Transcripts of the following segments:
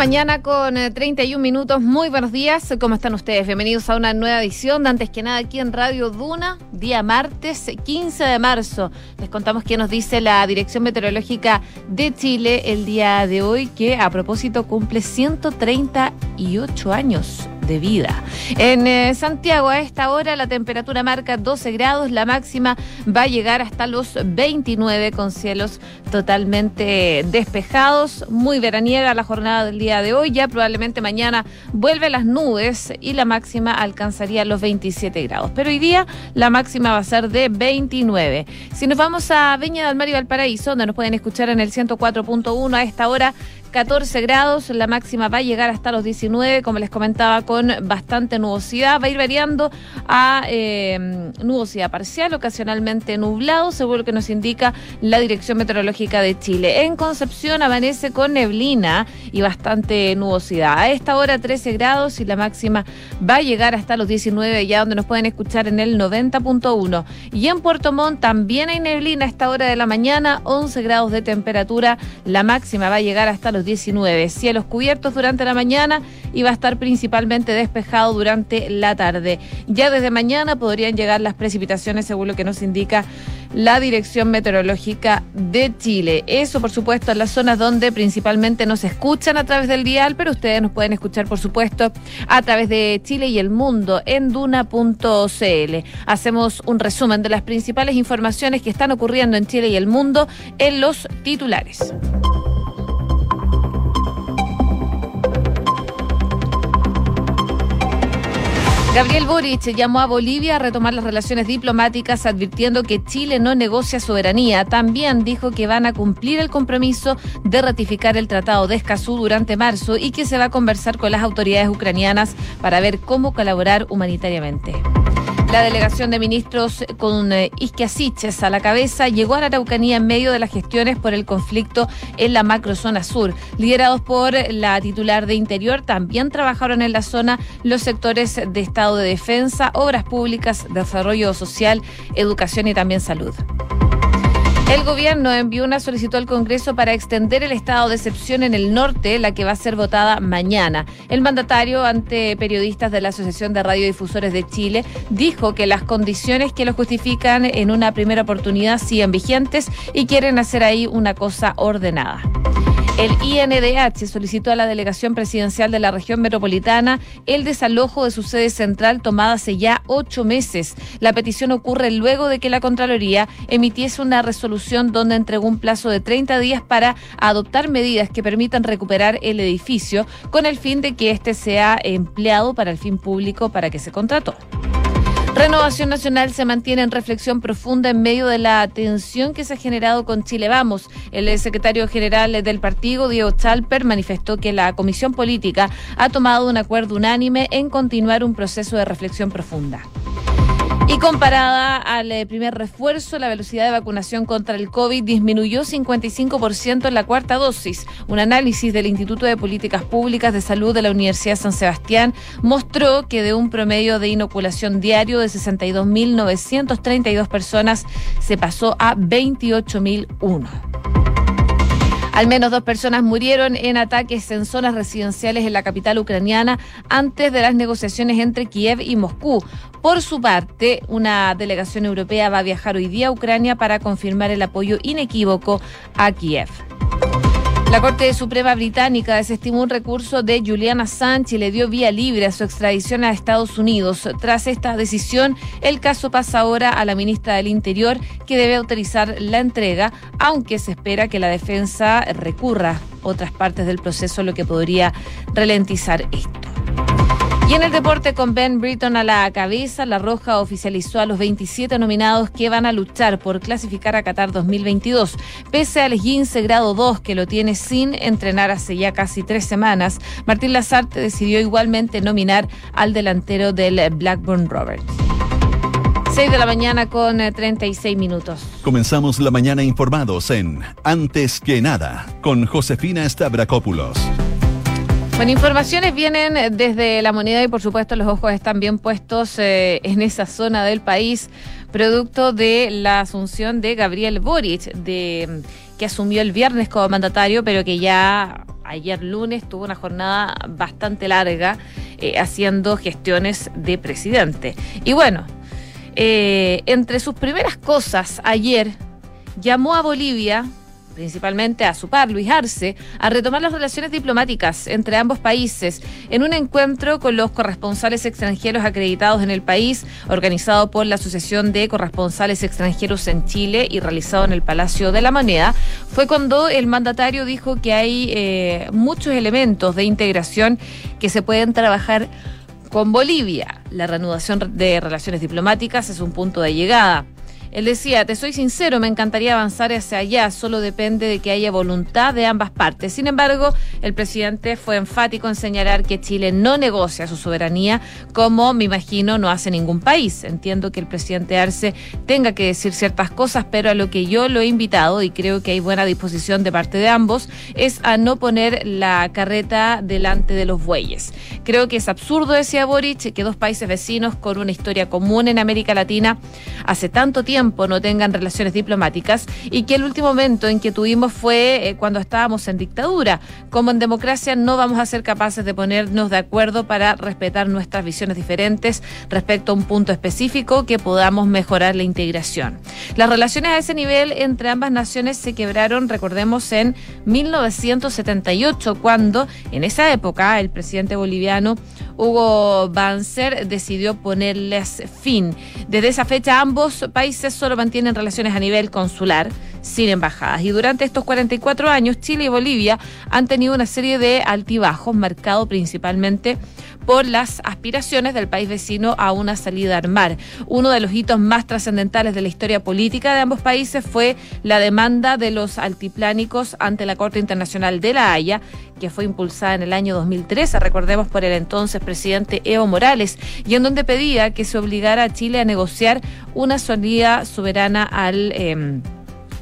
mañana con 31 eh, minutos. Muy buenos días. ¿Cómo están ustedes? Bienvenidos a una nueva edición de Antes que nada aquí en Radio Duna, día martes 15 de marzo. Les contamos qué nos dice la Dirección Meteorológica de Chile el día de hoy, que a propósito cumple 138 años de vida. En eh, Santiago a esta hora la temperatura marca 12 grados, la máxima va a llegar hasta los 29 con cielos totalmente despejados, muy veraniega la jornada del día de hoy, ya probablemente mañana vuelve las nubes y la máxima alcanzaría los 27 grados, pero hoy día la máxima va a ser de 29. Si nos vamos a Viña del Mar y Valparaíso, donde nos pueden escuchar en el 104.1 a esta hora, 14 grados, la máxima va a llegar hasta los 19, como les comentaba, con bastante nubosidad. Va a ir variando a eh, nubosidad parcial, ocasionalmente nublado, según lo que nos indica la Dirección Meteorológica de Chile. En Concepción amanece con neblina y bastante nubosidad. A esta hora 13 grados y la máxima va a llegar hasta los 19, ya donde nos pueden escuchar en el 90.1. Y en Puerto Montt también hay neblina a esta hora de la mañana, 11 grados de temperatura, la máxima va a llegar hasta los 19. Cielos cubiertos durante la mañana y va a estar principalmente despejado durante la tarde. Ya desde mañana podrían llegar las precipitaciones según lo que nos indica la Dirección Meteorológica de Chile. Eso, por supuesto, en las zonas donde principalmente nos escuchan a través del dial, pero ustedes nos pueden escuchar, por supuesto, a través de Chile y el mundo en duna.cl. Hacemos un resumen de las principales informaciones que están ocurriendo en Chile y el mundo en los titulares. Gabriel Boric llamó a Bolivia a retomar las relaciones diplomáticas advirtiendo que Chile no negocia soberanía. También dijo que van a cumplir el compromiso de ratificar el Tratado de Escazú durante marzo y que se va a conversar con las autoridades ucranianas para ver cómo colaborar humanitariamente. La delegación de ministros con eh, Isque a la cabeza llegó a la Araucanía en medio de las gestiones por el conflicto en la macrozona sur. Liderados por la titular de Interior, también trabajaron en la zona los sectores de Estado de Defensa, Obras Públicas, Desarrollo Social, Educación y también Salud. El gobierno envió una solicitud al Congreso para extender el estado de excepción en el norte, la que va a ser votada mañana. El mandatario, ante periodistas de la Asociación de Radiodifusores de Chile, dijo que las condiciones que lo justifican en una primera oportunidad siguen vigentes y quieren hacer ahí una cosa ordenada. El INDH solicitó a la delegación presidencial de la región metropolitana el desalojo de su sede central tomada hace ya ocho meses. La petición ocurre luego de que la Contraloría emitiese una resolución donde entregó un plazo de 30 días para adoptar medidas que permitan recuperar el edificio con el fin de que éste sea empleado para el fin público para que se contrató. Renovación Nacional se mantiene en reflexión profunda en medio de la tensión que se ha generado con Chile Vamos. El secretario general del partido, Diego Chalper, manifestó que la comisión política ha tomado un acuerdo unánime en continuar un proceso de reflexión profunda. Y comparada al eh, primer refuerzo, la velocidad de vacunación contra el COVID disminuyó 55% en la cuarta dosis. Un análisis del Instituto de Políticas Públicas de Salud de la Universidad San Sebastián mostró que de un promedio de inoculación diario de 62.932 personas se pasó a 28.001. Al menos dos personas murieron en ataques en zonas residenciales en la capital ucraniana antes de las negociaciones entre Kiev y Moscú. Por su parte, una delegación europea va a viajar hoy día a Ucrania para confirmar el apoyo inequívoco a Kiev. La Corte Suprema Británica desestimó un recurso de Juliana Sánchez y le dio vía libre a su extradición a Estados Unidos. Tras esta decisión, el caso pasa ahora a la ministra del Interior, que debe autorizar la entrega, aunque se espera que la defensa recurra otras partes del proceso, lo que podría ralentizar esto. Y en el deporte con Ben Britton a la cabeza, La Roja oficializó a los 27 nominados que van a luchar por clasificar a Qatar 2022. Pese al 15 grado 2 que lo tiene sin entrenar hace ya casi tres semanas, Martín Lazarte decidió igualmente nominar al delantero del Blackburn Rovers. 6 de la mañana con 36 eh, minutos. Comenzamos la mañana informados en Antes que nada con Josefina Stavrakopoulos. Bueno, informaciones vienen desde la moneda y por supuesto los ojos están bien puestos eh, en esa zona del país, producto de la asunción de Gabriel Boric, de, que asumió el viernes como mandatario, pero que ya ayer lunes tuvo una jornada bastante larga eh, haciendo gestiones de presidente. Y bueno, eh, entre sus primeras cosas ayer llamó a Bolivia principalmente a su par, Luis Arce, a retomar las relaciones diplomáticas entre ambos países en un encuentro con los corresponsales extranjeros acreditados en el país, organizado por la Asociación de Corresponsales Extranjeros en Chile y realizado en el Palacio de la Moneda, fue cuando el mandatario dijo que hay eh, muchos elementos de integración que se pueden trabajar con Bolivia. La reanudación de relaciones diplomáticas es un punto de llegada. Él decía, te soy sincero, me encantaría avanzar hacia allá, solo depende de que haya voluntad de ambas partes. Sin embargo, el presidente fue enfático en señalar que Chile no negocia su soberanía, como me imagino no hace ningún país. Entiendo que el presidente Arce tenga que decir ciertas cosas, pero a lo que yo lo he invitado, y creo que hay buena disposición de parte de ambos, es a no poner la carreta delante de los bueyes. Creo que es absurdo, decía Boric, que dos países vecinos con una historia común en América Latina hace tanto tiempo no tengan relaciones diplomáticas y que el último momento en que tuvimos fue eh, cuando estábamos en dictadura. Como en democracia no vamos a ser capaces de ponernos de acuerdo para respetar nuestras visiones diferentes respecto a un punto específico que podamos mejorar la integración. Las relaciones a ese nivel entre ambas naciones se quebraron, recordemos, en 1978, cuando en esa época el presidente boliviano Hugo Banzer decidió ponerles fin. Desde esa fecha ambos países solo mantienen relaciones a nivel consular, sin embajadas. Y durante estos 44 años, Chile y Bolivia han tenido una serie de altibajos, marcado principalmente las aspiraciones del país vecino a una salida al mar. Uno de los hitos más trascendentales de la historia política de ambos países fue la demanda de los altiplánicos ante la Corte Internacional de La Haya, que fue impulsada en el año 2013, recordemos por el entonces presidente Evo Morales, y en donde pedía que se obligara a Chile a negociar una salida soberana al... Em,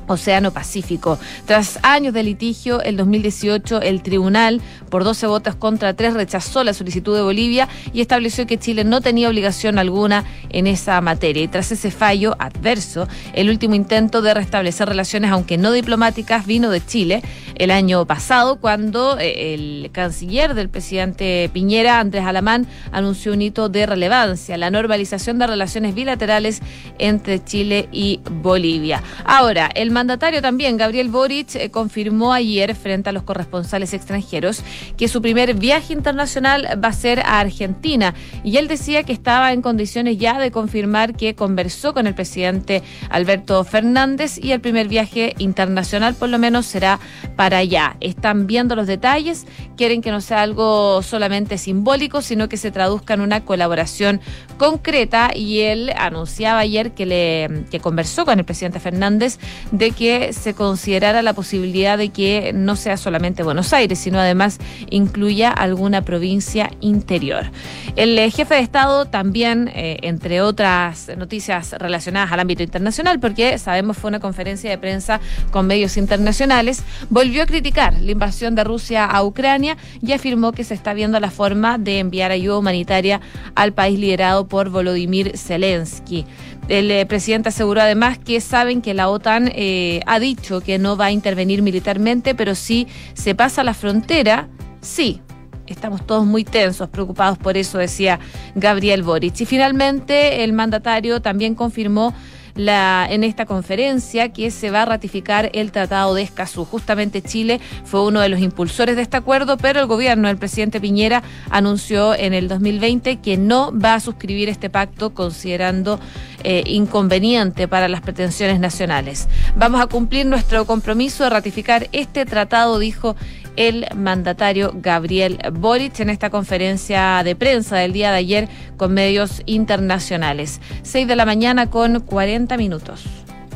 Océano Pacífico. Tras años de litigio, el 2018 el tribunal, por 12 votos contra 3, rechazó la solicitud de Bolivia y estableció que Chile no tenía obligación alguna en esa materia. Y tras ese fallo adverso, el último intento de restablecer relaciones, aunque no diplomáticas, vino de Chile el año pasado, cuando eh, el canciller del presidente Piñera, Andrés Alamán, anunció un hito de relevancia, la normalización de relaciones bilaterales entre Chile y Bolivia. Ahora, el mandatario también, Gabriel Boric, eh, confirmó ayer frente a los corresponsales extranjeros que su primer viaje internacional va a ser a Argentina. Y él decía que estaba en condiciones ya de confirmar que conversó con el presidente Alberto Fernández y el primer viaje internacional por lo menos será para allá. Están viendo los detalles, quieren que no sea algo solamente simbólico, sino que se traduzca en una colaboración concreta y él anunciaba ayer que le que conversó con el presidente Fernández de que se considerara la posibilidad de que no sea solamente Buenos Aires, sino además incluya alguna provincia interior. El eh, jefe de Estado también, eh, entre otras noticias relacionadas al ámbito internacional, porque sabemos fue una conferencia de prensa con medios internacionales, volvió a criticar la invasión de Rusia a Ucrania y afirmó que se está viendo la forma de enviar ayuda humanitaria al país liderado por Volodymyr Zelensky. El eh, presidente aseguró además que saben que la OTAN eh, ha dicho que no va a intervenir militarmente, pero si se pasa la frontera, sí. Estamos todos muy tensos, preocupados por eso, decía Gabriel Boric. Y finalmente el mandatario también confirmó la, en esta conferencia que se va a ratificar el Tratado de Escazú. Justamente Chile fue uno de los impulsores de este acuerdo, pero el gobierno, el presidente Piñera, anunció en el 2020 que no va a suscribir este pacto considerando eh, inconveniente para las pretensiones nacionales. Vamos a cumplir nuestro compromiso de ratificar este tratado, dijo el mandatario Gabriel Boric en esta conferencia de prensa del día de ayer con medios internacionales. Seis de la mañana con 40 minutos.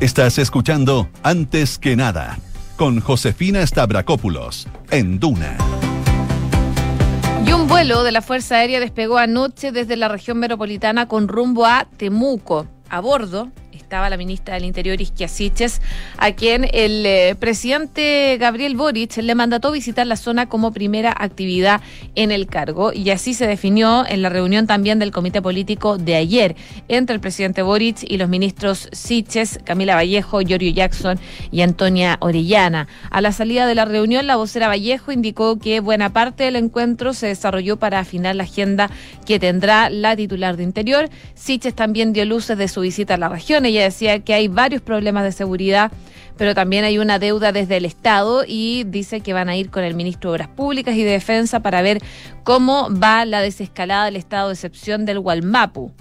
Estás escuchando Antes que nada con Josefina Stavrakopoulos en Duna. Y un vuelo de la Fuerza Aérea despegó anoche desde la región metropolitana con rumbo a Temuco. A bordo estaba la ministra del Interior, Isquia Siches, a quien el eh, presidente Gabriel Boric le mandató visitar la zona como primera actividad en el cargo. Y así se definió en la reunión también del comité político de ayer entre el presidente Boric y los ministros Siches, Camila Vallejo, Giorgio Jackson y Antonia Orellana. A la salida de la reunión, la vocera Vallejo indicó que buena parte del encuentro se desarrolló para afinar la agenda que tendrá la titular de Interior. Siches también dio luces de su visita a la región. Ella decía que hay varios problemas de seguridad pero también hay una deuda desde el Estado y dice que van a ir con el ministro de Obras Públicas y de Defensa para ver cómo va la desescalada del estado de excepción del Gualmapu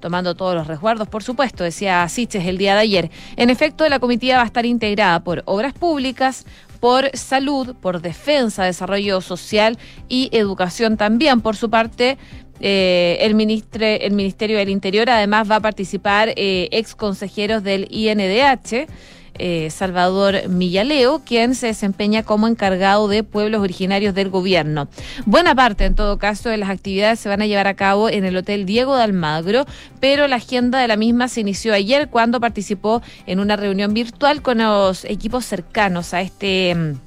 tomando todos los resguardos, por supuesto, decía Siches el día de ayer. En efecto, la comitiva va a estar integrada por obras públicas, por salud, por defensa, desarrollo social y educación también. Por su parte, eh, el, el Ministerio del Interior además va a participar eh, ex consejeros del INDH. Eh, Salvador Millaleo, quien se desempeña como encargado de pueblos originarios del gobierno. Buena parte, en todo caso, de las actividades se van a llevar a cabo en el Hotel Diego de Almagro, pero la agenda de la misma se inició ayer cuando participó en una reunión virtual con los equipos cercanos a este mm,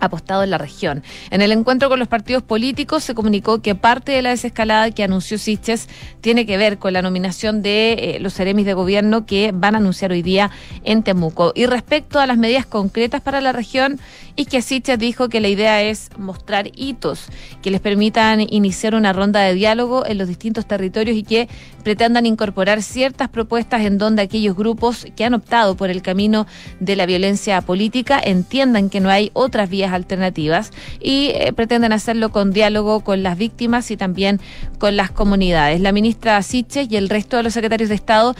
apostado en la región. En el encuentro con los partidos políticos se comunicó que parte de la desescalada que anunció Siches tiene que ver con la nominación de eh, los seremis de gobierno que van a anunciar hoy día en Temuco. Y respecto a las medidas concretas para la región, y que Siches dijo que la idea es mostrar hitos que les permitan iniciar una ronda de diálogo en los distintos territorios y que pretendan incorporar ciertas propuestas en donde aquellos grupos que han optado por el camino de la violencia política entiendan que no hay otras vías alternativas y eh, pretenden hacerlo con diálogo con las víctimas y también con las comunidades. La ministra Siches y el resto de los secretarios de Estado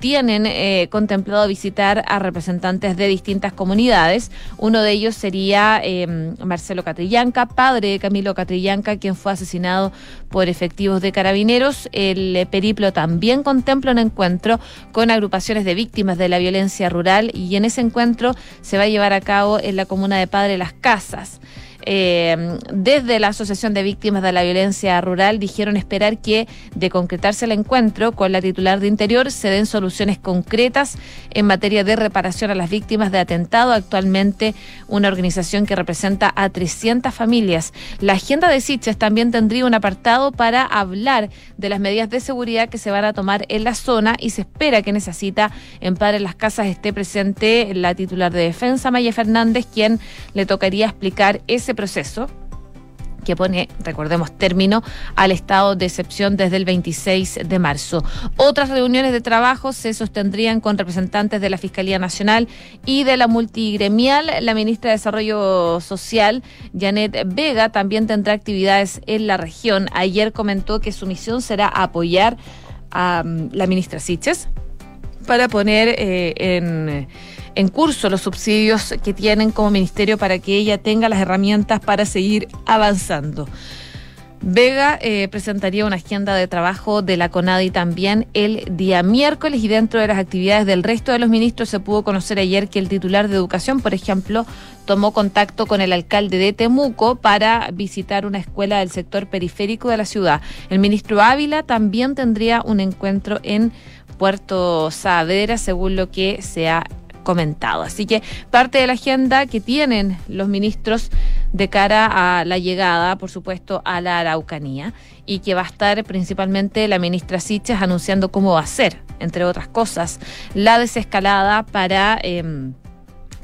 tienen eh, contemplado visitar a representantes de distintas comunidades. Uno de ellos sería em, Marcelo Catrillanca, padre de Camilo Catrillanca, quien fue asesinado por efectivos de carabineros. El eh, periplo también contempla un encuentro con agrupaciones de víctimas de la violencia rural y en ese encuentro se va a llevar a cabo en la comuna de Padre Las Casas. Eh, desde la Asociación de Víctimas de la Violencia Rural dijeron esperar que, de concretarse el encuentro con la titular de Interior, se den soluciones concretas en materia de reparación a las víctimas de atentado. Actualmente, una organización que representa a 300 familias. La agenda de Siches también tendría un apartado para hablar de las medidas de seguridad que se van a tomar en la zona y se espera que en esa cita en Padre Las Casas esté presente la titular de Defensa, Maya Fernández, quien le tocaría explicar ese proceso que pone, recordemos, término al estado de excepción desde el 26 de marzo. Otras reuniones de trabajo se sostendrían con representantes de la Fiscalía Nacional y de la multigremial. La ministra de Desarrollo Social, Janet Vega, también tendrá actividades en la región. Ayer comentó que su misión será apoyar a mm, la ministra Siches para poner eh, en en curso los subsidios que tienen como ministerio para que ella tenga las herramientas para seguir avanzando. Vega eh, presentaría una agenda de trabajo de la CONADI también el día miércoles y dentro de las actividades del resto de los ministros se pudo conocer ayer que el titular de educación, por ejemplo, tomó contacto con el alcalde de Temuco para visitar una escuela del sector periférico de la ciudad. El ministro Ávila también tendría un encuentro en Puerto Saavedra, según lo que se ha comentado. Así que parte de la agenda que tienen los ministros de cara a la llegada, por supuesto, a la Araucanía y que va a estar principalmente la ministra Siches anunciando cómo va a ser, entre otras cosas, la desescalada para... Em,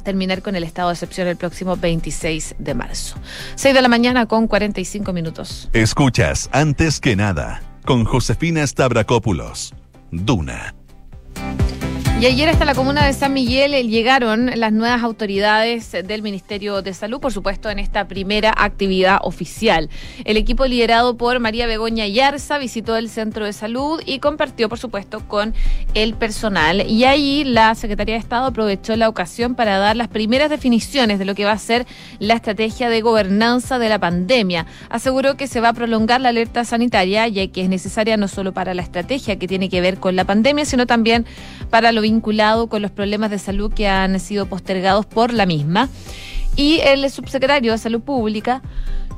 terminar con el estado de excepción el próximo 26 de marzo. 6 de la mañana con 45 minutos. Escuchas antes que nada con Josefina Stavrakopoulos. Duna y ayer hasta la comuna de San Miguel eh, llegaron las nuevas autoridades del Ministerio de Salud, por supuesto, en esta primera actividad oficial. El equipo liderado por María Begoña Yarza visitó el centro de salud y compartió, por supuesto, con el personal. Y ahí la Secretaría de Estado aprovechó la ocasión para dar las primeras definiciones de lo que va a ser la estrategia de gobernanza de la pandemia. Aseguró que se va a prolongar la alerta sanitaria, ya que es necesaria no solo para la estrategia que tiene que ver con la pandemia, sino también para lo vinculado con los problemas de salud que han sido postergados por la misma. Y el subsecretario de Salud Pública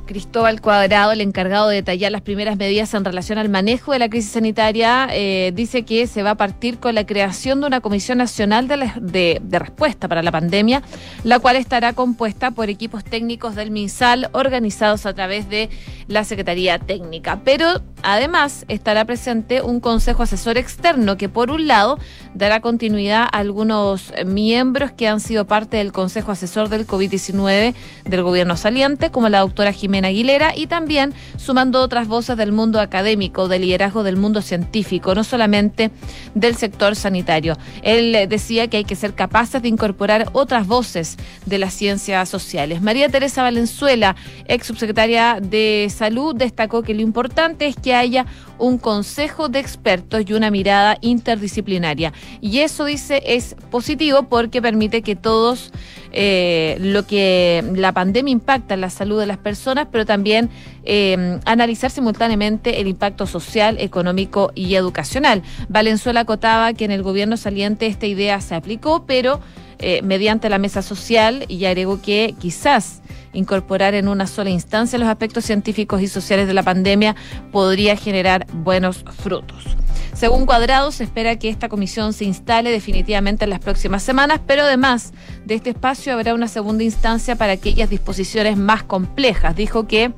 Cristóbal Cuadrado, el encargado de detallar las primeras medidas en relación al manejo de la crisis sanitaria, eh, dice que se va a partir con la creación de una Comisión Nacional de, Respuesta para la Pandemia, la cual estará compuesta por equipos técnicos del MinSal organizados a través de la Secretaría Técnica. Pero además estará presente un Consejo Asesor Externo que, por un lado, dará continuidad a algunos miembros que han sido parte del Consejo Asesor del COVID-19 del gobierno saliente, como la doctora Jiménez Aguilera y también sumando otras voces del mundo académico, del liderazgo del mundo científico, no solamente del sector sanitario. Él decía que hay que ser capaces de incorporar otras voces de las ciencias sociales. María Teresa Valenzuela, ex subsecretaria de Salud, destacó que lo importante es que haya un consejo de expertos y una mirada interdisciplinaria. Y eso, dice, es positivo porque permite que todos eh, lo que la pandemia impacta en la salud de las personas, pero también eh, analizar simultáneamente el impacto social, económico y educacional. Valenzuela acotaba que en el gobierno saliente esta idea se aplicó, pero eh, mediante la mesa social y agregó que quizás incorporar en una sola instancia los aspectos científicos y sociales de la pandemia podría generar buenos frutos. Según Cuadrado, se espera que esta comisión se instale definitivamente en las próximas semanas, pero además de este espacio habrá una segunda instancia para aquellas disposiciones más complejas. Dijo que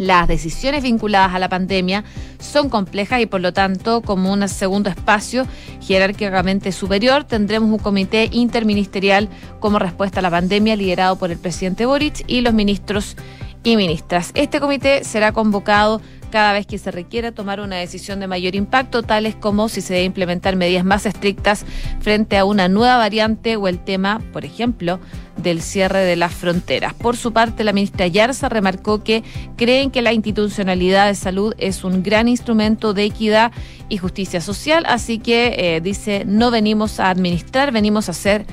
las decisiones vinculadas a la pandemia son complejas y por lo tanto, como un segundo espacio jerárquicamente superior, tendremos un comité interministerial como respuesta a la pandemia liderado por el presidente Boric y los ministros y ministras. Este comité será convocado cada vez que se requiera tomar una decisión de mayor impacto, tales como si se debe implementar medidas más estrictas frente a una nueva variante o el tema, por ejemplo, del cierre de las fronteras. Por su parte, la ministra Yarza remarcó que creen que la institucionalidad de salud es un gran instrumento de equidad y justicia social, así que eh, dice, no venimos a administrar, venimos a hacer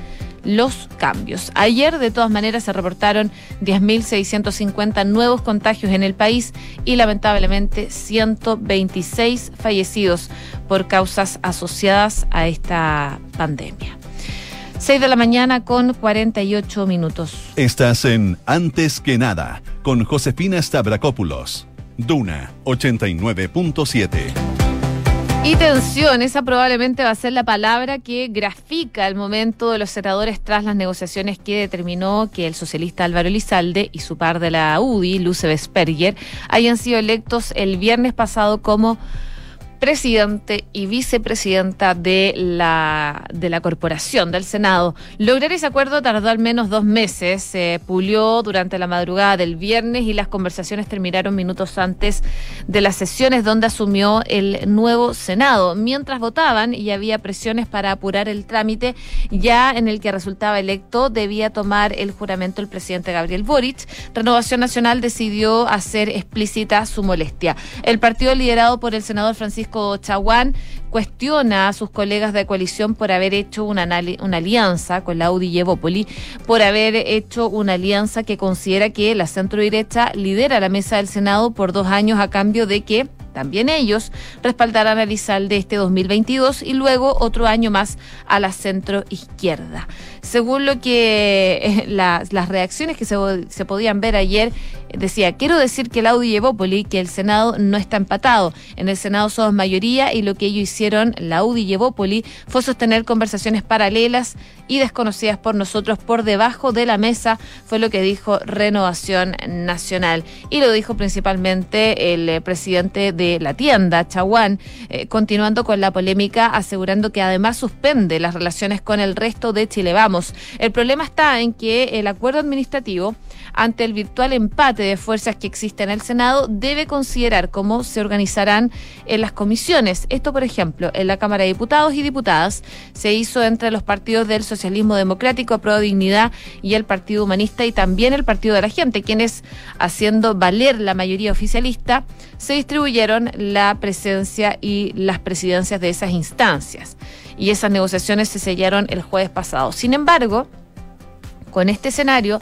los cambios. Ayer, de todas maneras, se reportaron 10.650 nuevos contagios en el país y lamentablemente 126 fallecidos por causas asociadas a esta pandemia. 6 de la mañana con 48 minutos. Estás en Antes que nada con Josefina Stavrakopoulos. Duna 89.7. Y tensión, esa probablemente va a ser la palabra que grafica el momento de los senadores tras las negociaciones que determinó que el socialista Álvaro Elizalde y su par de la UDI, Luce Vesperger, hayan sido electos el viernes pasado como presidente y vicepresidenta de la, de la corporación, del Senado. Lograr ese acuerdo tardó al menos dos meses. Se pulió durante la madrugada del viernes y las conversaciones terminaron minutos antes de las sesiones donde asumió el nuevo Senado. Mientras votaban y había presiones para apurar el trámite, ya en el que resultaba electo debía tomar el juramento el presidente Gabriel Boric. Renovación Nacional decidió hacer explícita su molestia. El partido liderado por el senador Francisco Chaguán cuestiona a sus colegas de coalición por haber hecho una, alianza con la Audi y por haber hecho una alianza que considera que la centro derecha lidera la mesa del Senado por dos años a cambio de que también ellos respaldarán a Lizalde este 2022 y luego otro año más a la centro izquierda. Según lo que eh, las, reacciones que se, podían ver ayer, decía, quiero decir que el Audi que el Senado no está empatado. En el Senado somos mayoría y lo que ellos hicieron, la Audi y Evópoli, fue sostener conversaciones paralelas y desconocidas por nosotros por debajo de la mesa, fue lo que dijo Renovación Nacional. Y lo dijo principalmente el eh, presidente de la tienda, Chaguán, eh, continuando con la polémica, asegurando que además suspende las relaciones con el resto de Chile Vamos. El problema está en que el acuerdo administrativo ante el virtual empate de fuerzas que existe en el Senado, debe considerar cómo se organizarán en las comisiones. Esto, por ejemplo, en la Cámara de Diputados y Diputadas se hizo entre los partidos del Socialismo Democrático, Pro Dignidad y el Partido Humanista y también el Partido de la Gente, quienes, haciendo valer la mayoría oficialista, se distribuyeron la presencia y las presidencias de esas instancias. Y esas negociaciones se sellaron el jueves pasado. Sin embargo, con este escenario,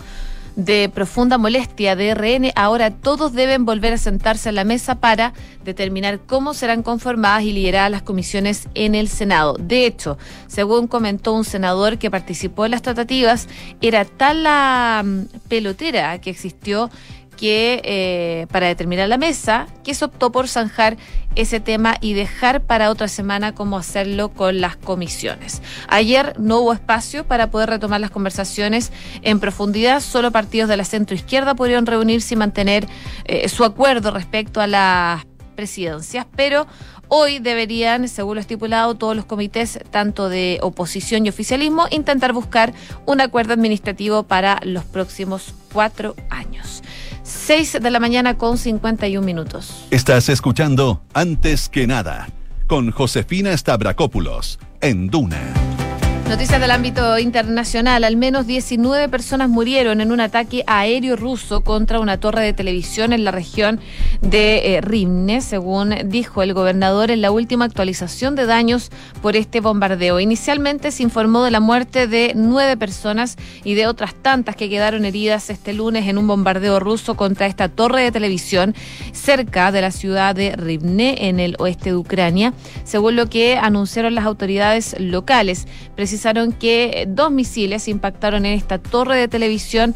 de profunda molestia de RN, ahora todos deben volver a sentarse a la mesa para determinar cómo serán conformadas y lideradas las comisiones en el Senado. De hecho, según comentó un senador que participó en las tratativas, era tal la mm, pelotera que existió que eh, para determinar la mesa, que se optó por zanjar ese tema y dejar para otra semana cómo hacerlo con las comisiones. Ayer no hubo espacio para poder retomar las conversaciones en profundidad, solo partidos de la centro izquierda pudieron reunirse y mantener eh, su acuerdo respecto a las presidencias, pero Hoy deberían, según lo estipulado, todos los comités, tanto de oposición y oficialismo, intentar buscar un acuerdo administrativo para los próximos cuatro años. 6 de la mañana con 51 minutos. Estás escuchando Antes que nada con Josefina Stavrakopoulos en Duna. Noticias del ámbito internacional. Al menos 19 personas murieron en un ataque aéreo ruso contra una torre de televisión en la región de eh, Rimne, según dijo el gobernador en la última actualización de daños por este bombardeo. Inicialmente se informó de la muerte de nueve personas y de otras tantas que quedaron heridas este lunes en un bombardeo ruso contra esta torre de televisión cerca de la ciudad de Rivne, en el oeste de Ucrania, según lo que anunciaron las autoridades locales que dos misiles impactaron en esta torre de televisión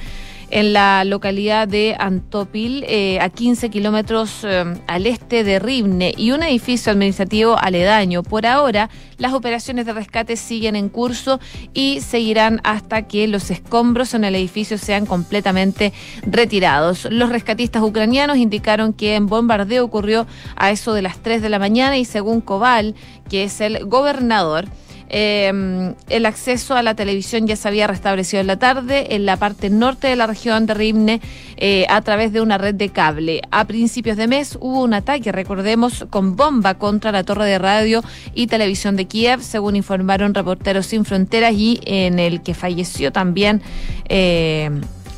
en la localidad de Antopil, eh, a 15 kilómetros eh, al este de Rivne, y un edificio administrativo aledaño. Por ahora, las operaciones de rescate siguen en curso y seguirán hasta que los escombros en el edificio sean completamente retirados. Los rescatistas ucranianos indicaron que en bombardeo ocurrió a eso de las 3 de la mañana y según Koval, que es el gobernador, eh, el acceso a la televisión ya se había restablecido en la tarde en la parte norte de la región de Rimne eh, a través de una red de cable. A principios de mes hubo un ataque, recordemos, con bomba contra la torre de radio y televisión de Kiev, según informaron Reporteros Sin Fronteras y en el que falleció también. Eh,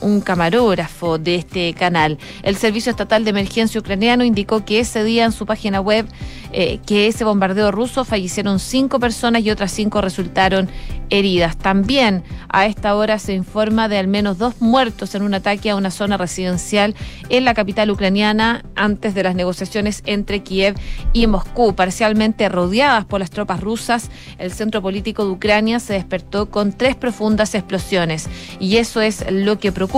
un camarógrafo de este canal. El Servicio Estatal de Emergencia Ucraniano indicó que ese día en su página web eh, que ese bombardeo ruso fallecieron cinco personas y otras cinco resultaron heridas. También a esta hora se informa de al menos dos muertos en un ataque a una zona residencial en la capital ucraniana antes de las negociaciones entre Kiev y Moscú, parcialmente rodeadas por las tropas rusas. El centro político de Ucrania se despertó con tres profundas explosiones y eso es lo que preocupa.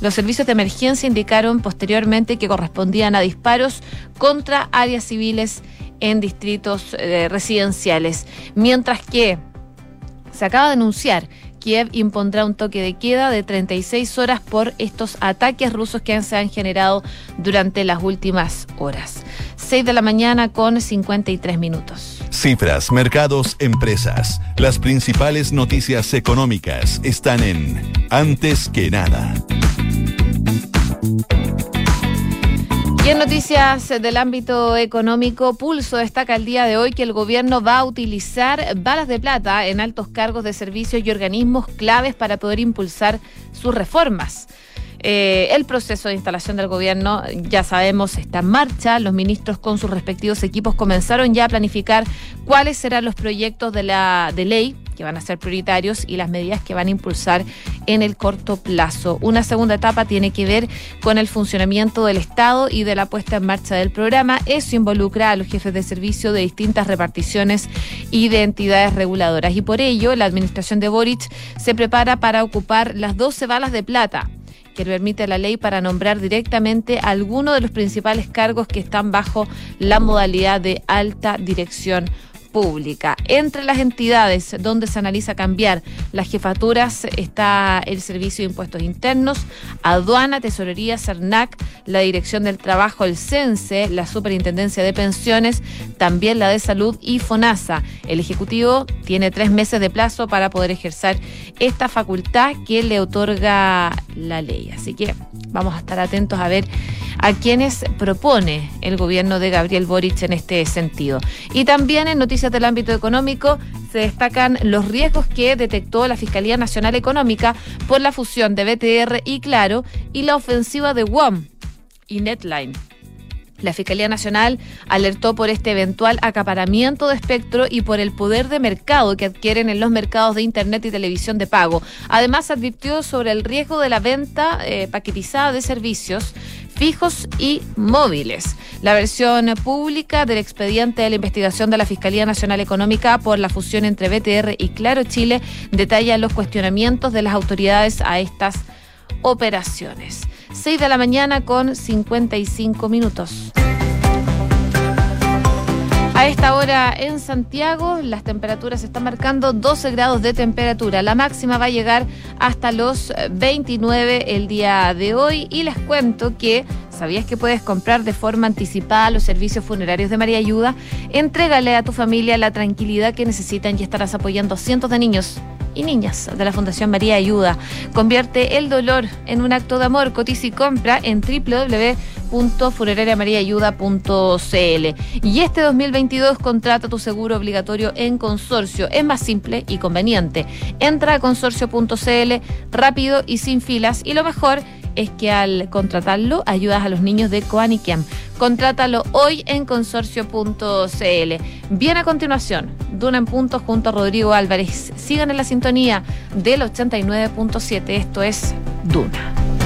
Los servicios de emergencia indicaron posteriormente que correspondían a disparos contra áreas civiles en distritos eh, residenciales. Mientras que se acaba de anunciar Kiev impondrá un toque de queda de 36 horas por estos ataques rusos que se han generado durante las últimas horas. 6 de la mañana con 53 minutos. Cifras, mercados, empresas. Las principales noticias económicas están en Antes que nada. Y en noticias del ámbito económico, Pulso destaca el día de hoy que el gobierno va a utilizar balas de plata en altos cargos de servicios y organismos claves para poder impulsar sus reformas. Eh, el proceso de instalación del gobierno, ya sabemos, está en marcha. Los ministros con sus respectivos equipos comenzaron ya a planificar cuáles serán los proyectos de la de ley que van a ser prioritarios y las medidas que van a impulsar en el corto plazo. Una segunda etapa tiene que ver con el funcionamiento del Estado y de la puesta en marcha del programa. Eso involucra a los jefes de servicio de distintas reparticiones y de entidades reguladoras. Y por ello, la administración de Boric se prepara para ocupar las 12 balas de plata que permite la ley para nombrar directamente alguno de los principales cargos que están bajo la modalidad de alta dirección pública. Entre las entidades donde se analiza cambiar las jefaturas está el Servicio de Impuestos Internos, Aduana, Tesorería, CERNAC, la Dirección del Trabajo, el CENSE, la Superintendencia de Pensiones, también la de Salud y FONASA. El Ejecutivo tiene tres meses de plazo para poder ejercer esta facultad que le otorga la ley. Así que vamos a estar atentos a ver a quienes propone el gobierno de Gabriel Boric en este sentido. Y también en noticias del ámbito económico se destacan los riesgos que detectó la Fiscalía Nacional Económica por la fusión de BTR y Claro y la ofensiva de WOM y Netline. La Fiscalía Nacional alertó por este eventual acaparamiento de espectro y por el poder de mercado que adquieren en los mercados de Internet y televisión de pago. Además, advirtió sobre el riesgo de la venta eh, paquetizada de servicios fijos y móviles. La versión pública del expediente de la investigación de la Fiscalía Nacional Económica por la fusión entre BTR y Claro Chile detalla los cuestionamientos de las autoridades a estas operaciones. 6 de la mañana con 55 minutos. A esta hora en Santiago las temperaturas están marcando 12 grados de temperatura. La máxima va a llegar hasta los 29 el día de hoy y les cuento que ¿Sabías que puedes comprar de forma anticipada los servicios funerarios de María Ayuda? Entrégale a tu familia la tranquilidad que necesitan y estarás apoyando a cientos de niños y niñas de la Fundación María Ayuda. Convierte el dolor en un acto de amor. Cotiza y compra en www.funerariamariaayuda.cl. Y este 2022 contrata tu seguro obligatorio en consorcio. Es más simple y conveniente. Entra a consorcio.cl rápido y sin filas. Y lo mejor es que al contratarlo ayudas a los niños de Coaniquiam. Contrátalo hoy en consorcio.cl. Bien a continuación, Duna en punto junto a Rodrigo Álvarez. Sigan en la sintonía del 89.7. Esto es Duna.